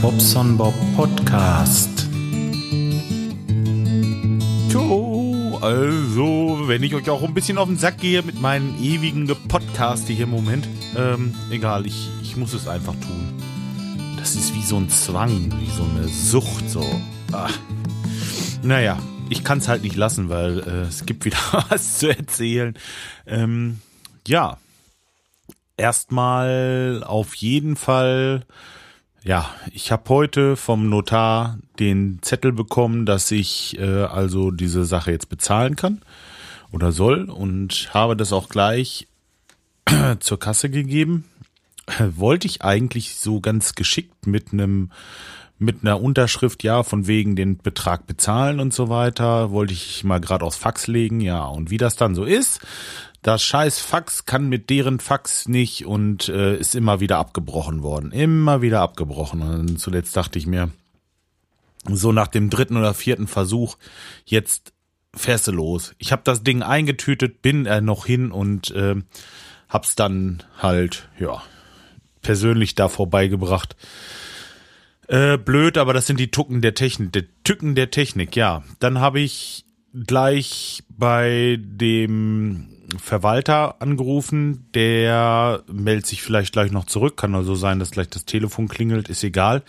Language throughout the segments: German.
Bobson Bob Podcast. Jo, also, wenn ich euch auch ein bisschen auf den Sack gehe mit meinen ewigen Podcast hier im Moment, ähm, egal, ich, ich muss es einfach tun. Das ist wie so ein Zwang, wie so eine Sucht, so. Ach. Naja, ich kann es halt nicht lassen, weil äh, es gibt wieder was zu erzählen. Ähm, ja, erstmal auf jeden Fall, ja, ich habe heute vom Notar den Zettel bekommen, dass ich äh, also diese Sache jetzt bezahlen kann oder soll und habe das auch gleich zur Kasse gegeben. Wollte ich eigentlich so ganz geschickt mit einem mit einer Unterschrift, ja, von wegen den Betrag bezahlen und so weiter, wollte ich mal gerade aufs Fax legen, ja, und wie das dann so ist, das scheiß Fax kann mit deren Fax nicht und äh, ist immer wieder abgebrochen worden. Immer wieder abgebrochen. Und zuletzt dachte ich mir, so nach dem dritten oder vierten Versuch, jetzt fährst du los. Ich habe das Ding eingetütet, bin äh, noch hin und äh, hab's dann halt, ja, persönlich da vorbeigebracht. Äh, blöd, aber das sind die Tucken der Technik, die Tücken der Technik, ja. Dann habe ich gleich bei dem Verwalter angerufen, der meldet sich vielleicht gleich noch zurück, kann also sein, dass gleich das Telefon klingelt, ist egal.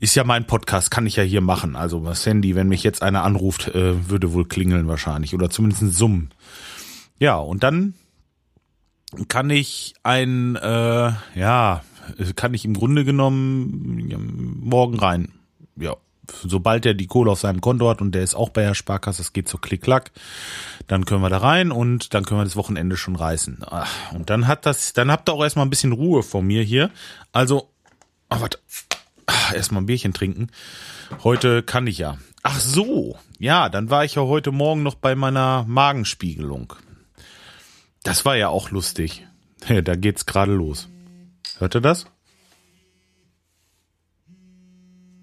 Ist ja mein Podcast, kann ich ja hier machen. Also das Handy, wenn mich jetzt einer anruft, äh, würde wohl klingeln wahrscheinlich oder zumindest summen. Ja, und dann kann ich ein, äh, ja, kann ich im Grunde genommen morgen rein. Ja, sobald er die Kohle auf seinem Konto hat und der ist auch bei der Sparkasse, es geht so klick-klack, dann können wir da rein und dann können wir das Wochenende schon reißen. Ach, und dann hat das, dann habt ihr auch erstmal ein bisschen Ruhe vor mir hier. Also, oh, warte, erstmal ein Bierchen trinken. Heute kann ich ja. Ach so, ja, dann war ich ja heute Morgen noch bei meiner Magenspiegelung. Das war ja auch lustig. Da geht's gerade los. Hört ihr das?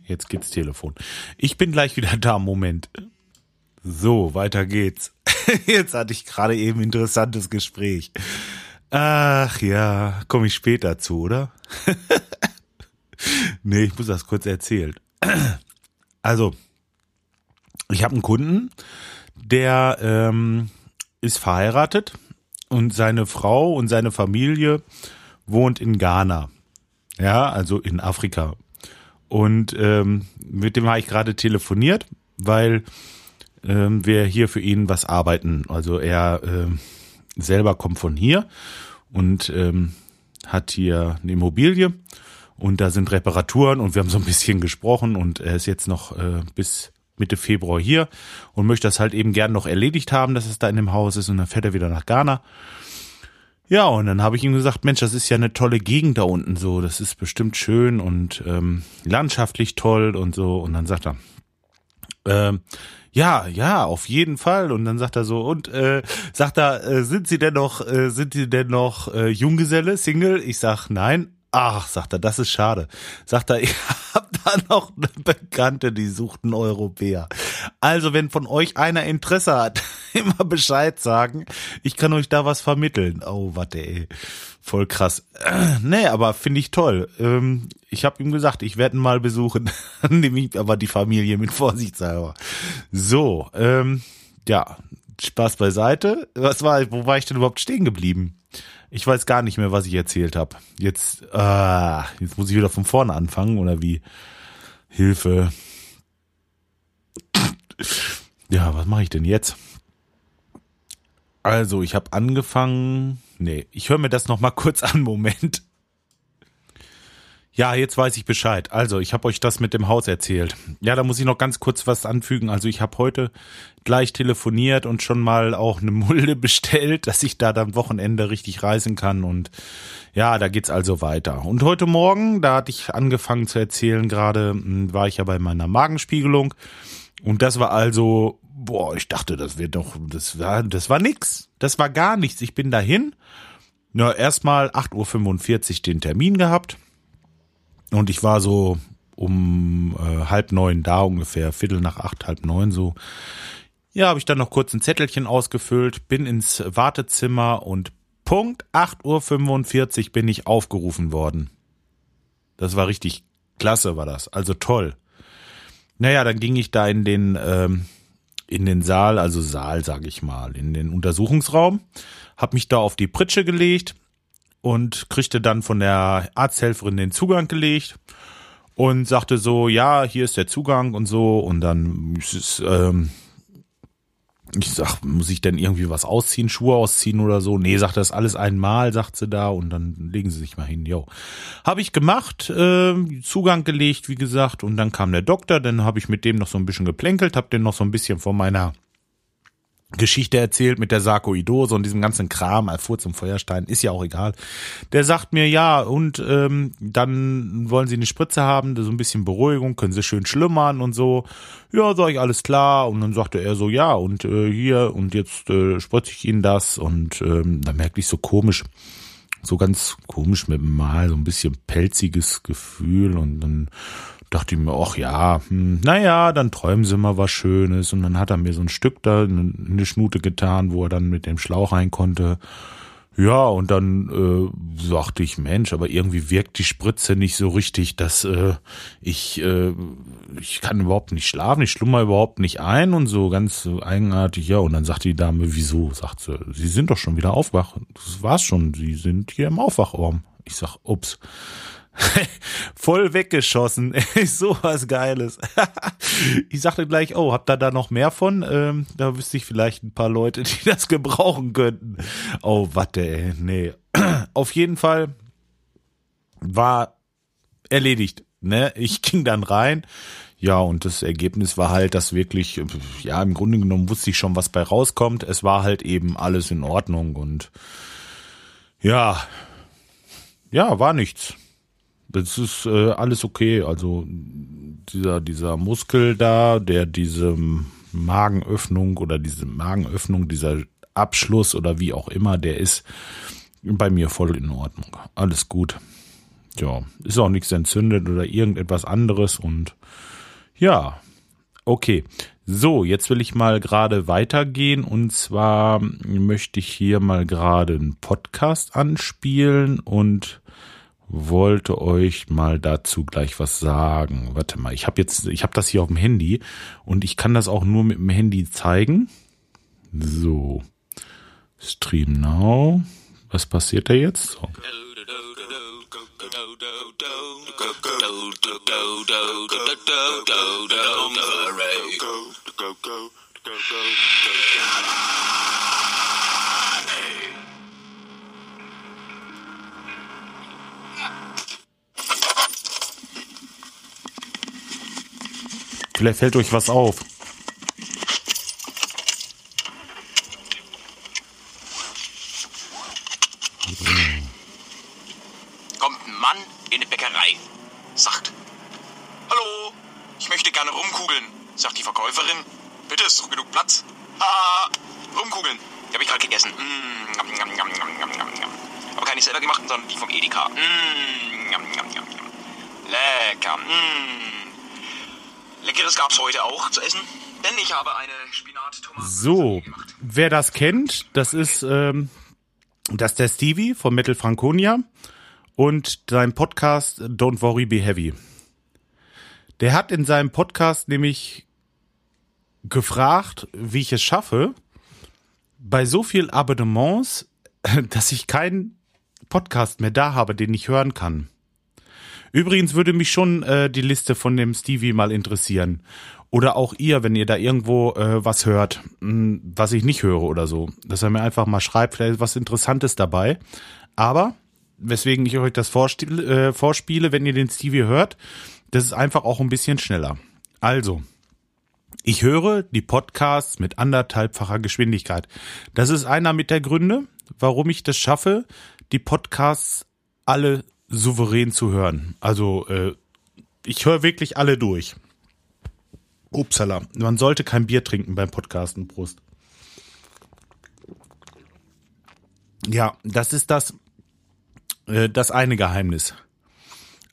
Jetzt geht's Telefon. Ich bin gleich wieder da. Moment. So, weiter geht's. Jetzt hatte ich gerade eben interessantes Gespräch. Ach ja, komme ich später zu, oder? nee, ich muss das kurz erzählen. Also, ich habe einen Kunden, der ähm, ist verheiratet und seine Frau und seine Familie wohnt in Ghana. Ja, also in Afrika. Und ähm, mit dem habe ich gerade telefoniert, weil ähm, wir hier für ihn was arbeiten. Also er ähm, selber kommt von hier und ähm, hat hier eine Immobilie und da sind Reparaturen und wir haben so ein bisschen gesprochen und er ist jetzt noch äh, bis Mitte Februar hier und möchte das halt eben gern noch erledigt haben, dass es da in dem Haus ist und dann fährt er wieder nach Ghana. Ja, und dann habe ich ihm gesagt, Mensch, das ist ja eine tolle Gegend da unten so, das ist bestimmt schön und ähm, landschaftlich toll und so. Und dann sagt er, ähm, ja, ja, auf jeden Fall. Und dann sagt er so, und äh, sagt er, äh, sind Sie denn noch, äh, sind Sie denn noch äh, Junggeselle, Single? Ich sag nein. Ach, sagt er, das ist schade. Sagt er, ich hab da noch eine Bekannte, die sucht einen Europäer. Also, wenn von euch einer Interesse hat, immer Bescheid sagen. Ich kann euch da was vermitteln. Oh, warte, ey. Voll krass. Nee, aber finde ich toll. Ähm, ich habe ihm gesagt, ich werde ihn mal besuchen. Nehme ich aber die Familie mit Vorsichtshalber. So, ähm, ja, Spaß beiseite. Was war, wo war ich denn überhaupt stehen geblieben? Ich weiß gar nicht mehr, was ich erzählt habe. Jetzt, ah, jetzt muss ich wieder von vorne anfangen oder wie? Hilfe. Ja, was mache ich denn jetzt? Also, ich habe angefangen. Nee, ich höre mir das noch mal kurz an. Moment. Ja, jetzt weiß ich Bescheid. Also, ich habe euch das mit dem Haus erzählt. Ja, da muss ich noch ganz kurz was anfügen. Also, ich habe heute gleich telefoniert und schon mal auch eine Mulde bestellt, dass ich da dann Wochenende richtig reisen kann. Und ja, da geht's also weiter. Und heute Morgen, da hatte ich angefangen zu erzählen, gerade hm, war ich ja bei meiner Magenspiegelung. Und das war also, boah, ich dachte, das wird doch, das war, das war nix. Das war gar nichts. Ich bin dahin. Na, erstmal 8.45 Uhr den Termin gehabt und ich war so um äh, halb neun da ungefähr, Viertel nach acht, halb neun so. Ja, habe ich dann noch kurz ein Zettelchen ausgefüllt, bin ins Wartezimmer und Punkt 8.45 Uhr bin ich aufgerufen worden. Das war richtig Klasse war das, also toll. Naja, dann ging ich da in den ähm, in den Saal, also Saal, sage ich mal, in den Untersuchungsraum, hab mich da auf die Pritsche gelegt und kriegte dann von der Arzthelferin den Zugang gelegt und sagte so, ja, hier ist der Zugang und so und dann ist, ähm, ich sag, muss ich denn irgendwie was ausziehen, Schuhe ausziehen oder so? Nee, sagt das alles einmal, sagt sie da und dann legen sie sich mal hin. Jo. Habe ich gemacht, äh, Zugang gelegt, wie gesagt, und dann kam der Doktor, dann habe ich mit dem noch so ein bisschen geplänkelt, habe den noch so ein bisschen von meiner Geschichte erzählt mit der Sarkoidose und diesem ganzen Kram, Alfur zum Feuerstein, ist ja auch egal. Der sagt mir, ja, und ähm, dann wollen sie eine Spritze haben, so ein bisschen Beruhigung, können sie schön schlummern und so. Ja, sag ich, alles klar. Und dann sagte er so, ja, und äh, hier, und jetzt äh, spritze ich ihnen das. Und ähm, da merkte ich so komisch, so ganz komisch mit dem Mal, so ein bisschen pelziges Gefühl und dann dachte ich mir, ach ja, hm, naja, dann träumen sie mal was Schönes. Und dann hat er mir so ein Stück da in eine Schnute getan, wo er dann mit dem Schlauch rein konnte. Ja, und dann äh, sagte ich, Mensch, aber irgendwie wirkt die Spritze nicht so richtig, dass äh, ich äh, ich kann überhaupt nicht schlafen, ich schlummer überhaupt nicht ein und so ganz eigenartig. Ja, und dann sagte die Dame, wieso? Sagt sie, Sie sind doch schon wieder aufwach. Das war's schon, Sie sind hier im Aufwachraum. Ich sag, ups. Voll weggeschossen. so was Geiles. ich sagte gleich, oh, habt ihr da noch mehr von? Ähm, da wüsste ich vielleicht ein paar Leute, die das gebrauchen könnten. Oh, warte, ey. Nee. Auf jeden Fall war erledigt. Ne? Ich ging dann rein. Ja, und das Ergebnis war halt, dass wirklich, ja, im Grunde genommen wusste ich schon, was bei rauskommt. Es war halt eben alles in Ordnung und ja, ja, war nichts. Das ist äh, alles okay. Also dieser, dieser Muskel da, der diese Magenöffnung oder diese Magenöffnung, dieser Abschluss oder wie auch immer, der ist bei mir voll in Ordnung. Alles gut. Ja, ist auch nichts entzündet oder irgendetwas anderes und ja, okay. So, jetzt will ich mal gerade weitergehen und zwar möchte ich hier mal gerade einen Podcast anspielen und wollte euch mal dazu gleich was sagen. Warte mal, ich habe jetzt, ich habe das hier auf dem Handy und ich kann das auch nur mit dem Handy zeigen. So, Stream Now. Was passiert da jetzt? So. Vielleicht fällt euch was auf. Kommt ein Mann in eine Bäckerei, sagt, Hallo, ich möchte gerne rumkugeln, sagt die Verkäuferin. Bitte, ist doch genug Platz. Ah, rumkugeln. Die habe ich gerade gegessen. Mm, njam, njam. Aber keine selber gemachten, sondern die vom Edeka. Mm, njam. Lecker. Mm. Leckeres gab's heute auch zu essen, denn ich habe eine spinat tomaten So, wer das kennt, das ist ähm, das ist der Stevie von Metal Franconia und sein Podcast Don't Worry Be Heavy. Der hat in seinem Podcast nämlich gefragt, wie ich es schaffe, bei so viel Abonnements, dass ich keinen Podcast mehr da habe, den ich hören kann. Übrigens würde mich schon äh, die Liste von dem Stevie mal interessieren. Oder auch ihr, wenn ihr da irgendwo äh, was hört, mh, was ich nicht höre oder so. Dass er mir einfach mal schreibt, vielleicht ist was Interessantes dabei. Aber, weswegen ich euch das äh, vorspiele, wenn ihr den Stevie hört, das ist einfach auch ein bisschen schneller. Also, ich höre die Podcasts mit anderthalbfacher Geschwindigkeit. Das ist einer mit der Gründe, warum ich das schaffe, die Podcasts alle souverän zu hören. Also äh, ich höre wirklich alle durch. Upsala, man sollte kein Bier trinken beim Podcasten, Prost. Ja, das ist das, äh, das eine Geheimnis.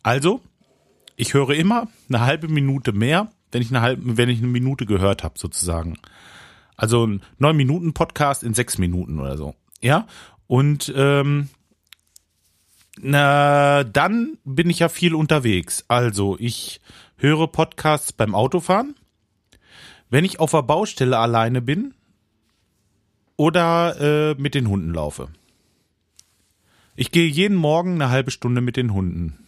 Also, ich höre immer eine halbe Minute mehr, wenn ich eine halbe, wenn ich eine Minute gehört habe, sozusagen. Also ein neun Minuten Podcast in sechs Minuten oder so. Ja. Und ähm, Na, dann bin ich ja viel unterwegs. Also, ich höre Podcasts beim Autofahren. Wenn ich auf der Baustelle alleine bin oder äh, mit den Hunden laufe. Ich gehe jeden Morgen eine halbe Stunde mit den Hunden.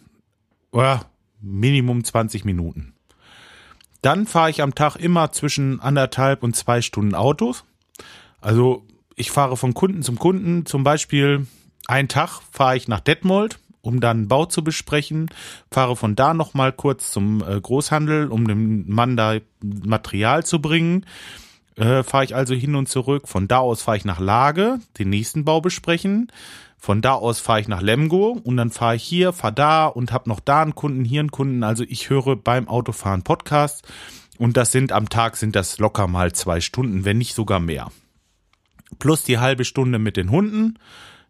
Oder Minimum 20 Minuten. Dann fahre ich am Tag immer zwischen anderthalb und zwei Stunden Autos. Also ich fahre von Kunden zum Kunden. Zum Beispiel einen Tag fahre ich nach Detmold, um dann Bau zu besprechen. Fahre von da nochmal kurz zum äh, Großhandel, um dem Mann da Material zu bringen. Äh, fahre ich also hin und zurück. Von da aus fahre ich nach Lage, den nächsten Bau besprechen. Von da aus fahre ich nach Lemgo und dann fahre ich hier, fahre da und habe noch da einen Kunden, hier einen Kunden. Also ich höre beim Autofahren Podcasts und das sind am Tag sind das locker mal zwei Stunden, wenn nicht sogar mehr. Plus die halbe Stunde mit den Hunden,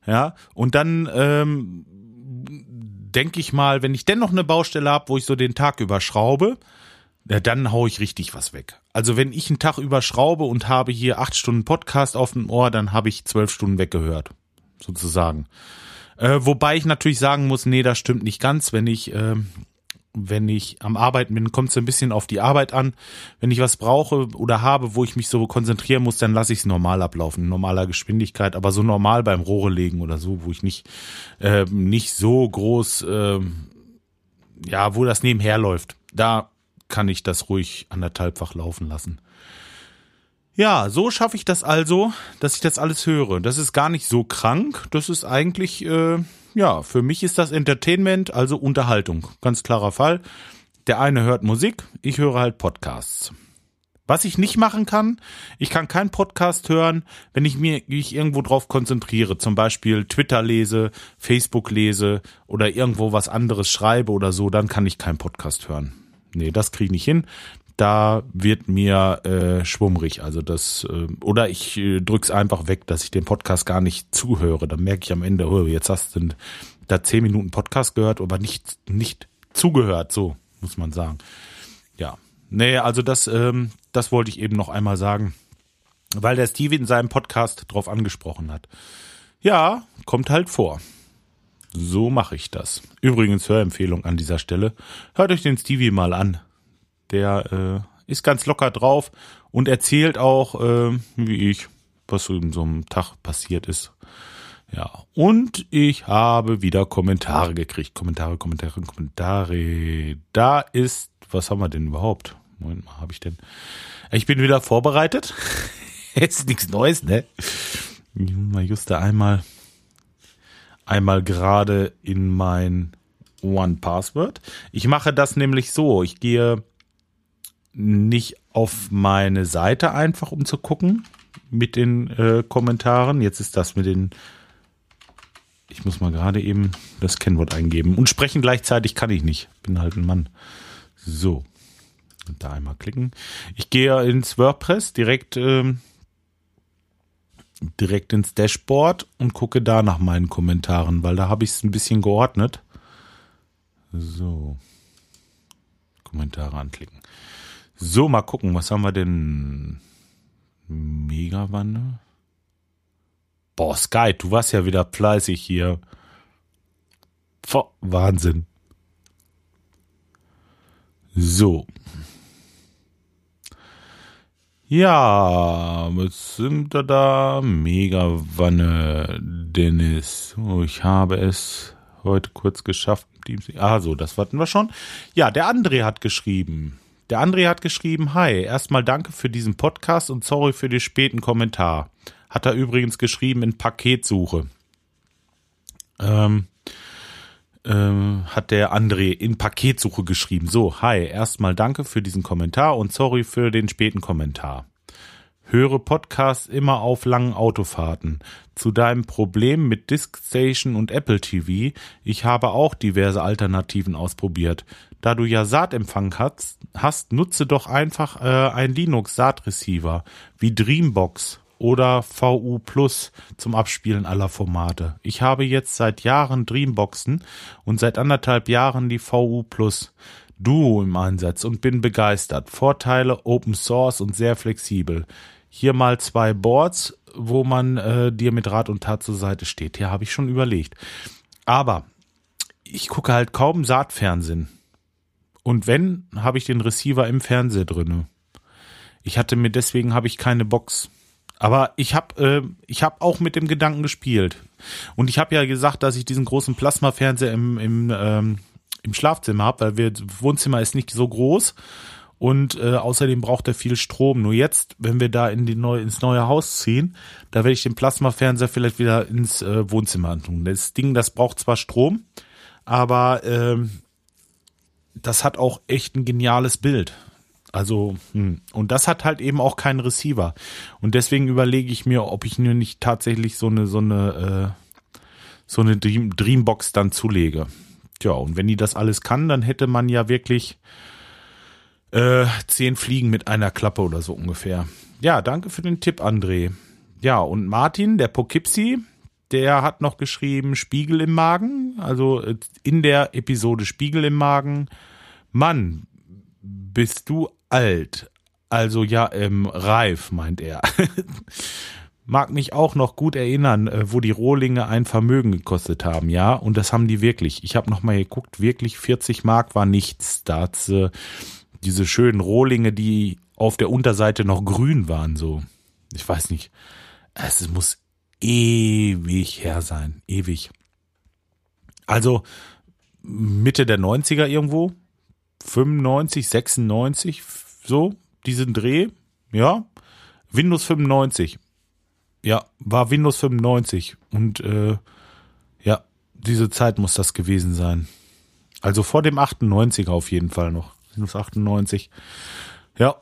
ja. Und dann ähm, denke ich mal, wenn ich denn noch eine Baustelle habe, wo ich so den Tag überschraube, ja, dann hau ich richtig was weg. Also wenn ich einen Tag überschraube und habe hier acht Stunden Podcast auf dem Ohr, dann habe ich zwölf Stunden weggehört sozusagen. Äh, wobei ich natürlich sagen muss, nee, das stimmt nicht ganz. Wenn ich, äh, wenn ich am Arbeiten bin, kommt es ein bisschen auf die Arbeit an. Wenn ich was brauche oder habe, wo ich mich so konzentrieren muss, dann lasse ich es normal ablaufen, in normaler Geschwindigkeit, aber so normal beim Rohre legen oder so, wo ich nicht, äh, nicht so groß, äh, ja, wo das nebenher läuft. Da kann ich das ruhig anderthalbfach laufen lassen. Ja, so schaffe ich das also, dass ich das alles höre. Das ist gar nicht so krank. Das ist eigentlich, äh, ja, für mich ist das Entertainment, also Unterhaltung. Ganz klarer Fall. Der eine hört Musik, ich höre halt Podcasts. Was ich nicht machen kann, ich kann keinen Podcast hören, wenn ich mich irgendwo drauf konzentriere, zum Beispiel Twitter lese, Facebook lese oder irgendwo was anderes schreibe oder so, dann kann ich keinen Podcast hören. Nee, das kriege ich nicht hin da wird mir äh, schwummrig. Also das, äh, oder ich äh, drück's einfach weg, dass ich den Podcast gar nicht zuhöre. Dann merke ich am Ende, oh, jetzt hast du da zehn Minuten Podcast gehört, aber nicht, nicht zugehört, so muss man sagen. Ja. Nee, also das, ähm, das wollte ich eben noch einmal sagen, weil der Stevie in seinem Podcast drauf angesprochen hat. Ja, kommt halt vor. So mache ich das. Übrigens Hörempfehlung an dieser Stelle. Hört euch den Stevie mal an. Der äh, ist ganz locker drauf und erzählt auch, äh, wie ich, was so in so einem Tag passiert ist. Ja, und ich habe wieder Kommentare gekriegt. Kommentare, Kommentare, Kommentare. Da ist, was haben wir denn überhaupt? Moment mal, habe ich denn? Ich bin wieder vorbereitet. Jetzt nichts Neues, ne? Mal just einmal, einmal gerade in mein One Password. Ich mache das nämlich so. Ich gehe nicht auf meine Seite einfach, um zu gucken mit den äh, Kommentaren. Jetzt ist das mit den. Ich muss mal gerade eben das Kennwort eingeben. Und sprechen gleichzeitig kann ich nicht. Bin halt ein Mann. So. Und da einmal klicken. Ich gehe ins WordPress direkt, ähm, direkt ins Dashboard und gucke da nach meinen Kommentaren, weil da habe ich es ein bisschen geordnet. So. Kommentare anklicken. So, mal gucken, was haben wir denn? Megawanne? Boah, Sky, du warst ja wieder fleißig hier. Boah, Wahnsinn. So. Ja, was sind da da? Megawanne, Dennis. Oh, ich habe es heute kurz geschafft. Ah, so, das hatten wir schon. Ja, der André hat geschrieben. Der André hat geschrieben, hi, erstmal danke für diesen Podcast und sorry für den späten Kommentar. Hat er übrigens geschrieben in Paketsuche. Ähm, ähm, hat der André in Paketsuche geschrieben. So, hi, erstmal danke für diesen Kommentar und sorry für den späten Kommentar. Höre Podcasts immer auf langen Autofahrten. Zu deinem Problem mit Diskstation und Apple TV, ich habe auch diverse Alternativen ausprobiert. Da du ja Saatempfang hast, hast nutze doch einfach äh, ein Linux Saatreceiver wie Dreambox oder VU Plus zum Abspielen aller Formate. Ich habe jetzt seit Jahren Dreamboxen und seit anderthalb Jahren die VU Plus Duo im Einsatz und bin begeistert. Vorteile Open Source und sehr flexibel. Hier mal zwei Boards, wo man äh, dir mit Rat und Tat zur Seite steht. Hier habe ich schon überlegt. Aber ich gucke halt kaum Saatfernsehen. Und wenn, habe ich den Receiver im Fernseher drinne. Ich hatte mir deswegen habe ich keine Box. Aber ich habe äh, ich habe auch mit dem Gedanken gespielt. Und ich habe ja gesagt, dass ich diesen großen Plasmafernseher im im ähm, im Schlafzimmer habe, weil wir Wohnzimmer ist nicht so groß und äh, außerdem braucht er viel Strom. Nur jetzt, wenn wir da in die neue, ins neue Haus ziehen, da werde ich den Plasmafernseher vielleicht wieder ins äh, Wohnzimmer tun. Das Ding, das braucht zwar Strom, aber ähm, das hat auch echt ein geniales Bild. Also, hm. und das hat halt eben auch keinen Receiver. Und deswegen überlege ich mir, ob ich mir nicht tatsächlich so eine, so eine, äh, so eine Dream, Dreambox dann zulege. Tja, und wenn die das alles kann, dann hätte man ja wirklich äh, zehn Fliegen mit einer Klappe oder so ungefähr. Ja, danke für den Tipp, André. Ja, und Martin, der Poughkeepsie, der hat noch geschrieben Spiegel im Magen, also äh, in der Episode Spiegel im Magen. Mann, bist du alt. Also ja, ähm, reif, meint er. Mag mich auch noch gut erinnern, äh, wo die Rohlinge ein Vermögen gekostet haben, ja. Und das haben die wirklich. Ich habe noch mal geguckt, wirklich 40 Mark war nichts. Da hat's, äh, diese schönen Rohlinge, die auf der Unterseite noch grün waren, so. Ich weiß nicht. Es muss ewig her sein. Ewig. Also Mitte der 90er irgendwo. 95, 96, so, diesen Dreh. Ja. Windows 95. Ja, war Windows 95. Und äh, ja, diese Zeit muss das gewesen sein. Also vor dem 98er auf jeden Fall noch. Windows 98. Ja.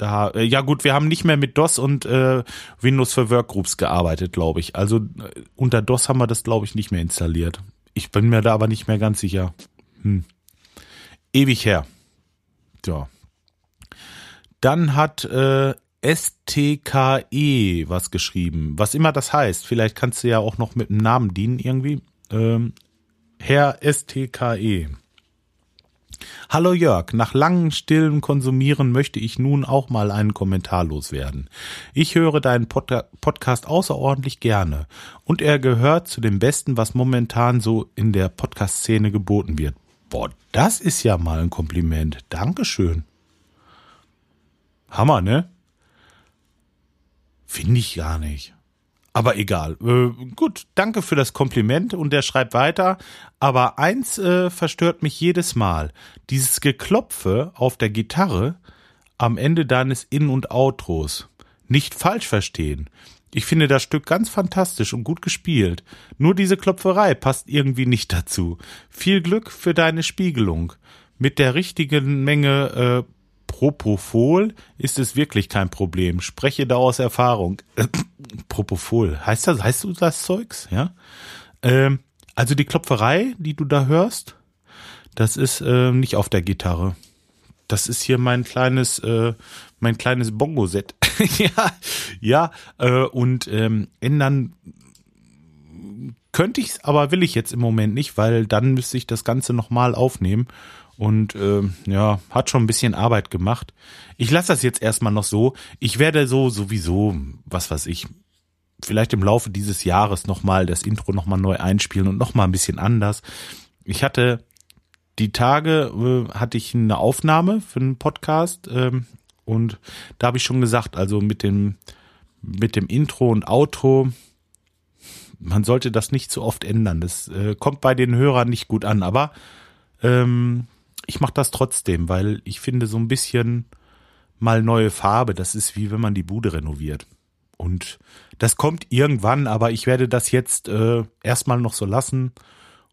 Da, äh, ja gut, wir haben nicht mehr mit DOS und äh, Windows für Workgroups gearbeitet, glaube ich. Also äh, unter DOS haben wir das, glaube ich, nicht mehr installiert. Ich bin mir da aber nicht mehr ganz sicher. Hm. Ewig her. Ja. Dann hat äh, STKE was geschrieben. Was immer das heißt. Vielleicht kannst du ja auch noch mit einem Namen dienen irgendwie. Ähm, Herr STKE. Hallo Jörg, nach langem stillen Konsumieren möchte ich nun auch mal einen Kommentar loswerden. Ich höre deinen Pod Podcast außerordentlich gerne und er gehört zu dem Besten, was momentan so in der Podcast-Szene geboten wird. Boah, das ist ja mal ein Kompliment. Dankeschön. Hammer, ne? Finde ich gar nicht. Aber egal. Äh, gut, danke für das Kompliment und der schreibt weiter. Aber eins äh, verstört mich jedes Mal. Dieses Geklopfe auf der Gitarre am Ende deines In- und Outros. Nicht falsch verstehen. Ich finde das Stück ganz fantastisch und gut gespielt. Nur diese Klopferei passt irgendwie nicht dazu. Viel Glück für deine Spiegelung. Mit der richtigen Menge äh, Propofol ist es wirklich kein Problem. Spreche da aus Erfahrung. Propofol. Heißt das, heißt du das Zeugs? Ja. Ähm, also die Klopferei, die du da hörst, das ist äh, nicht auf der Gitarre. Das ist hier mein kleines, äh, mein kleines Bongo-Set. ja, ja, äh, und ähm, ändern könnte ich's, aber will ich jetzt im Moment nicht, weil dann müsste ich das Ganze nochmal aufnehmen. Und äh, ja, hat schon ein bisschen Arbeit gemacht. Ich lasse das jetzt erstmal noch so. Ich werde so sowieso, was weiß ich, vielleicht im Laufe dieses Jahres nochmal das Intro nochmal neu einspielen und nochmal ein bisschen anders. Ich hatte die Tage, äh, hatte ich eine Aufnahme für einen Podcast ähm, und da habe ich schon gesagt, also mit dem, mit dem Intro und Outro, man sollte das nicht zu oft ändern. Das äh, kommt bei den Hörern nicht gut an, aber ähm, ich mache das trotzdem, weil ich finde so ein bisschen mal neue Farbe, das ist wie wenn man die Bude renoviert. Und das kommt irgendwann, aber ich werde das jetzt äh, erstmal noch so lassen.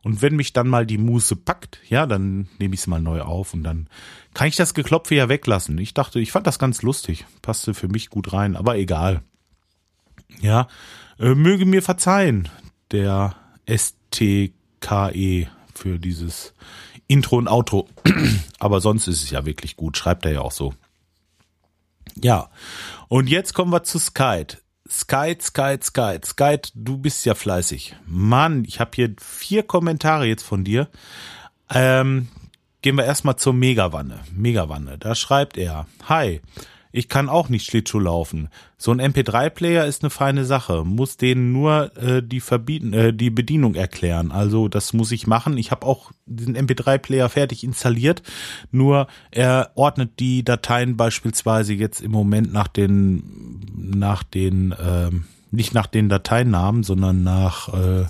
Und wenn mich dann mal die Muße packt, ja, dann nehme ich es mal neu auf und dann kann ich das Geklopfe ja weglassen. Ich dachte, ich fand das ganz lustig, passte für mich gut rein, aber egal. Ja, äh, möge mir verzeihen, der STKE für dieses Intro und Outro. Aber sonst ist es ja wirklich gut. Schreibt er ja auch so. Ja. Und jetzt kommen wir zu Skype. Skype, Skype, Skype. Skype, du bist ja fleißig. Mann, ich habe hier vier Kommentare jetzt von dir. Ähm, gehen wir erstmal zur Megawanne. Megawanne. Da schreibt er. Hi. Ich kann auch nicht Schlittschuh laufen. So ein MP3-Player ist eine feine Sache. Muss denen nur äh, die verbieten, äh, die Bedienung erklären. Also das muss ich machen. Ich habe auch den MP3-Player fertig installiert. Nur er ordnet die Dateien beispielsweise jetzt im Moment nach den nach den äh, nicht nach den Dateinamen, sondern nach äh,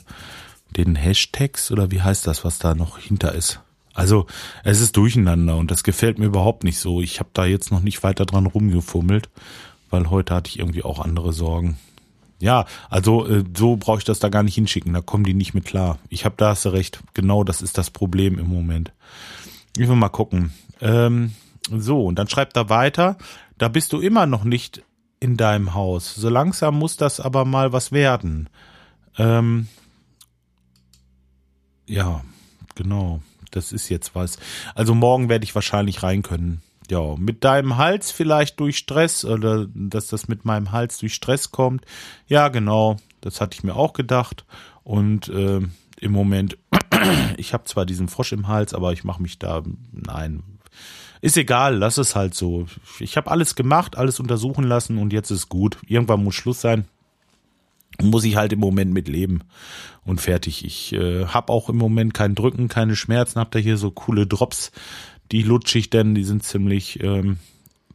den Hashtags oder wie heißt das, was da noch hinter ist. Also es ist durcheinander und das gefällt mir überhaupt nicht so. Ich habe da jetzt noch nicht weiter dran rumgefummelt, weil heute hatte ich irgendwie auch andere Sorgen. Ja, also äh, so brauche ich das da gar nicht hinschicken, da kommen die nicht mit klar. Ich habe da hast du recht, genau das ist das Problem im Moment. Ich will mal gucken. Ähm, so, und dann schreibt er weiter, da bist du immer noch nicht in deinem Haus. So langsam muss das aber mal was werden. Ähm, ja, genau. Das ist jetzt was. Also morgen werde ich wahrscheinlich rein können. Ja, mit deinem Hals vielleicht durch Stress oder dass das mit meinem Hals durch Stress kommt. Ja, genau. Das hatte ich mir auch gedacht. Und äh, im Moment, ich habe zwar diesen Frosch im Hals, aber ich mache mich da, nein, ist egal, lass es halt so. Ich habe alles gemacht, alles untersuchen lassen und jetzt ist gut. Irgendwann muss Schluss sein muss ich halt im Moment mit leben und fertig. Ich äh, habe auch im Moment kein Drücken, keine Schmerzen, hab da hier so coole Drops, die lutsche ich denn, die sind ziemlich ähm,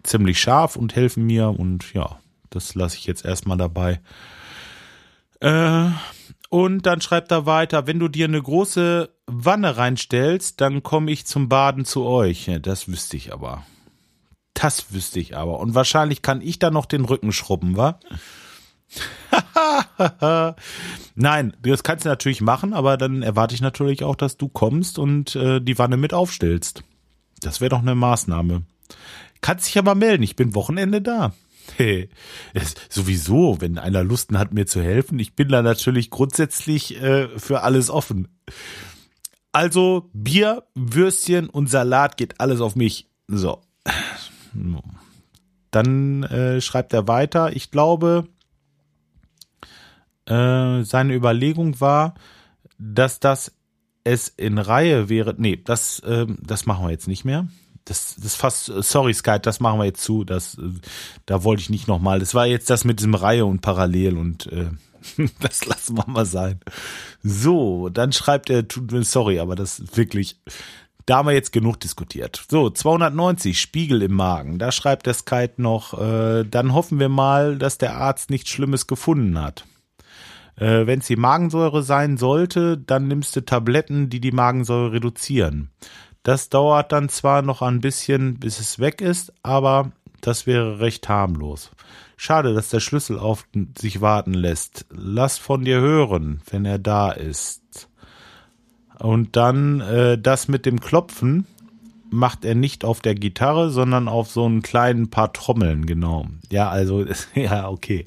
ziemlich scharf und helfen mir und ja, das lasse ich jetzt erstmal dabei. Äh, und dann schreibt er weiter, wenn du dir eine große Wanne reinstellst, dann komme ich zum Baden zu euch. Ja, das wüsste ich aber. Das wüsste ich aber. Und wahrscheinlich kann ich da noch den Rücken schrubben, wa? Nein, das kannst du natürlich machen, aber dann erwarte ich natürlich auch, dass du kommst und äh, die Wanne mit aufstellst. Das wäre doch eine Maßnahme. Kannst dich aber melden, ich bin Wochenende da. Hey, sowieso, wenn einer Lusten hat, mir zu helfen, ich bin da natürlich grundsätzlich äh, für alles offen. Also Bier, Würstchen und Salat geht alles auf mich. So. Dann äh, schreibt er weiter. Ich glaube, äh, seine Überlegung war, dass das es in Reihe wäre. Nee, das, äh, das machen wir jetzt nicht mehr. Das, das fast, sorry Sky, das machen wir jetzt zu. Das, äh, da wollte ich nicht nochmal. Das war jetzt das mit diesem Reihe und Parallel und äh, das lassen wir mal sein. So, dann schreibt er, sorry, aber das ist wirklich, da haben wir jetzt genug diskutiert. So, 290, Spiegel im Magen. Da schreibt der Sky noch, äh, dann hoffen wir mal, dass der Arzt nichts Schlimmes gefunden hat. Äh, Wenn es die Magensäure sein sollte, dann nimmst du Tabletten, die die Magensäure reduzieren. Das dauert dann zwar noch ein bisschen, bis es weg ist, aber das wäre recht harmlos. Schade, dass der Schlüssel auf sich warten lässt. Lass von dir hören, wenn er da ist. Und dann äh, das mit dem Klopfen macht er nicht auf der Gitarre, sondern auf so einen kleinen paar Trommeln, genau. Ja, also, ja, okay.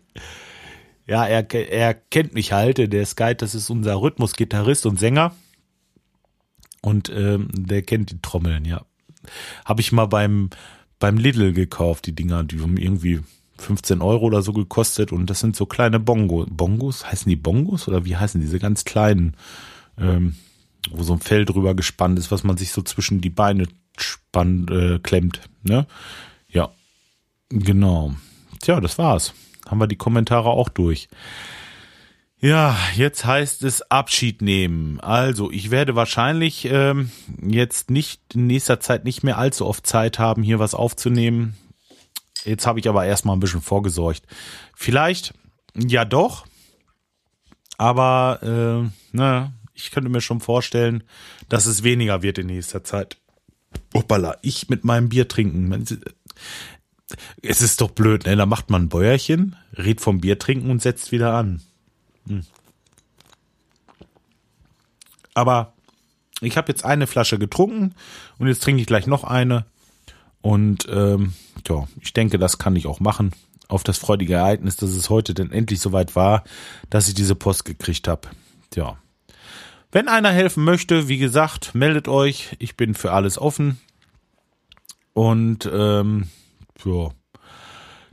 Ja, er, er kennt mich halt. Der Sky, das ist unser Rhythmusgitarrist und Sänger. Und ähm, der kennt die Trommeln, ja. Habe ich mal beim, beim Lidl gekauft, die Dinger, die haben irgendwie 15 Euro oder so gekostet. Und das sind so kleine Bongo. Bongos? Heißen die Bongos? Oder wie heißen diese ganz kleinen, ähm, wo so ein Fell drüber gespannt ist, was man sich so zwischen die Beine spannt, äh, klemmt, ne? Ja. Genau. Tja, das war's haben wir die Kommentare auch durch. Ja, jetzt heißt es Abschied nehmen. Also, ich werde wahrscheinlich ähm, jetzt nicht in nächster Zeit nicht mehr allzu oft Zeit haben, hier was aufzunehmen. Jetzt habe ich aber erstmal ein bisschen vorgesorgt. Vielleicht, ja doch, aber äh, na, ich könnte mir schon vorstellen, dass es weniger wird in nächster Zeit. Hoppala, ich mit meinem Bier trinken es ist doch blöd, ne? Da macht man ein Bäuerchen, redet vom Bier trinken und setzt wieder an. Hm. Aber ich habe jetzt eine Flasche getrunken und jetzt trinke ich gleich noch eine. Und ähm, ja, ich denke, das kann ich auch machen. Auf das freudige Ereignis, dass es heute denn endlich soweit war, dass ich diese Post gekriegt habe. Ja. Wenn einer helfen möchte, wie gesagt, meldet euch. Ich bin für alles offen. Und ähm, ja,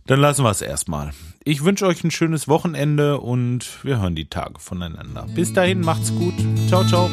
dann lassen wir es erstmal. Ich wünsche euch ein schönes Wochenende und wir hören die Tage voneinander. Bis dahin, macht's gut. Ciao, ciao.